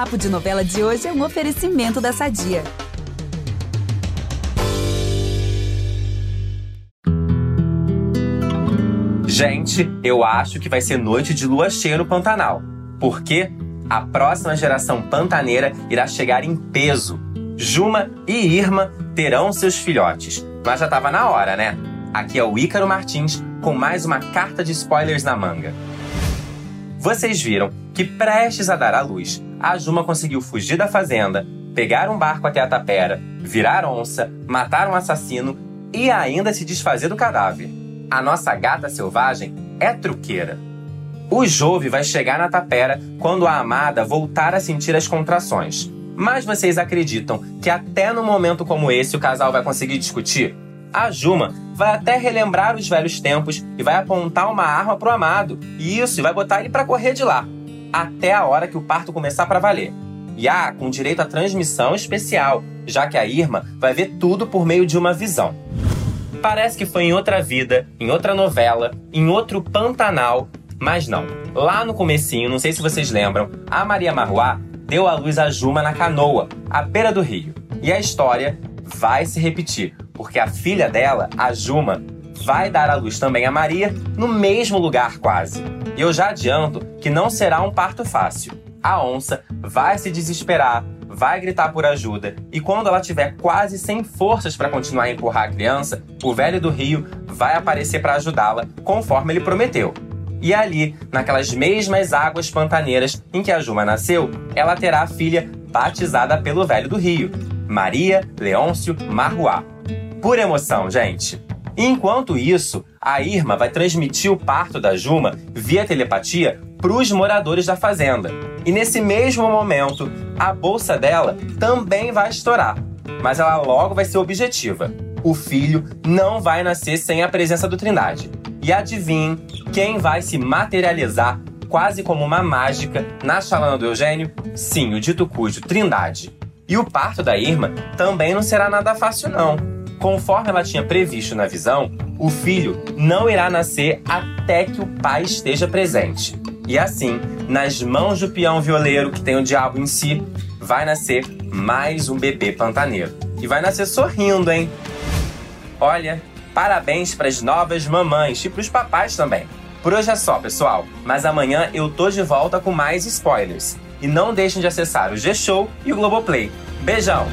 Papo de Novela de hoje é um oferecimento da Sadia. Gente, eu acho que vai ser noite de lua cheia no Pantanal. Porque a próxima geração pantaneira irá chegar em peso. Juma e Irma terão seus filhotes. Mas já estava na hora, né? Aqui é o Ícaro Martins com mais uma carta de spoilers na manga. Vocês viram que prestes a dar à luz, a Juma conseguiu fugir da fazenda, pegar um barco até a tapera, virar onça, matar um assassino e ainda se desfazer do cadáver. A nossa gata selvagem é truqueira. O Jove vai chegar na tapera quando a amada voltar a sentir as contrações. Mas vocês acreditam que até no momento como esse o casal vai conseguir discutir? A Juma vai até relembrar os velhos tempos e vai apontar uma arma pro amado. Isso, e vai botar ele para correr de lá. Até a hora que o parto começar para valer. E ah, com direito à transmissão especial, já que a Irma vai ver tudo por meio de uma visão. Parece que foi em outra vida, em outra novela, em outro Pantanal, mas não. Lá no comecinho, não sei se vocês lembram, a Maria Marruá deu à luz a Juma na canoa, à beira do rio. E a história vai se repetir, porque a filha dela, a Juma, vai dar à luz também a Maria no mesmo lugar quase. E eu já adianto que não será um parto fácil. A onça vai se desesperar, vai gritar por ajuda e quando ela tiver quase sem forças para continuar a empurrar a criança, o velho do rio vai aparecer para ajudá-la, conforme ele prometeu. E ali, naquelas mesmas águas pantaneiras em que a Juma nasceu, ela terá a filha batizada pelo velho do rio, Maria Leôncio Marruá. Por emoção, gente. Enquanto isso, a Irma vai transmitir o parto da Juma via telepatia para os moradores da fazenda. E nesse mesmo momento, a bolsa dela também vai estourar. Mas ela logo vai ser objetiva. O filho não vai nascer sem a presença do Trindade. E adivinhe quem vai se materializar quase como uma mágica na chalana do Eugênio? Sim, o dito cujo Trindade. E o parto da Irma também não será nada fácil, não. Conforme ela tinha previsto na visão, o filho não irá nascer até que o pai esteja presente. E assim, nas mãos do peão violeiro que tem o diabo em si, vai nascer mais um bebê pantaneiro. E vai nascer sorrindo, hein? Olha, parabéns para as novas mamães e para os papais também. Por hoje é só, pessoal, mas amanhã eu tô de volta com mais spoilers. E não deixem de acessar o G-Show e o Globoplay. Beijão!